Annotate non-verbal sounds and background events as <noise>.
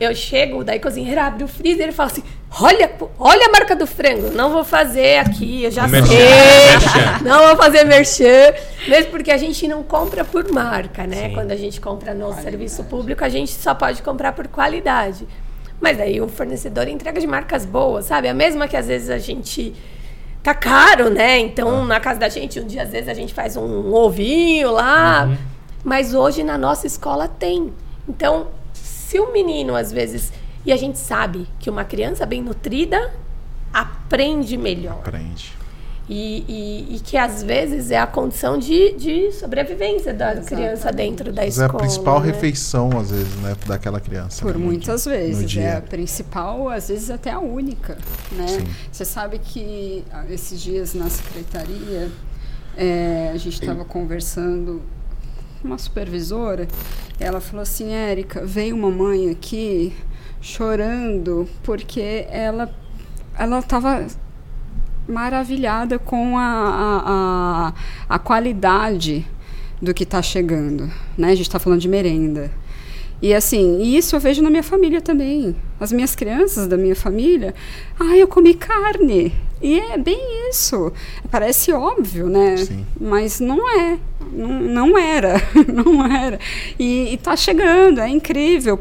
eu chego, daí a cozinheira abre o freezer e fala assim: olha, olha a marca do frango, não vou fazer aqui, eu já merchan, sei. Merchan. <laughs> Não vou fazer merchan. Mesmo porque a gente não compra por marca, né? Sim. Quando a gente compra no qualidade. serviço público, a gente só pode comprar por qualidade. Mas aí o fornecedor entrega de marcas boas, sabe? A mesma que às vezes a gente tá caro, né? Então, ah. na casa da gente, um dia às vezes a gente faz um ovinho lá, uhum. mas hoje na nossa escola tem. Então, se o menino, às vezes. E a gente sabe que uma criança bem nutrida aprende melhor. Aprende. E, e, e, que às vezes é a condição de, de sobrevivência da Exatamente. criança dentro da escola. É a principal né? refeição, às vezes, né, daquela criança. Por né, muitas dia, vezes. É a principal, às vezes até a única. Né? Você sabe que ah, esses dias na secretaria é, a gente estava conversando uma supervisora ela falou assim, Érica, veio uma mãe aqui chorando porque ela ela estava maravilhada com a, a, a, a qualidade do que está chegando. Né? A gente está falando de merenda. E assim, isso eu vejo na minha família também. As minhas crianças da minha família, ah, eu comi carne. E é bem isso. Parece óbvio, né? Sim. Mas não é. Não, não era. <laughs> não era. E está chegando, é incrível.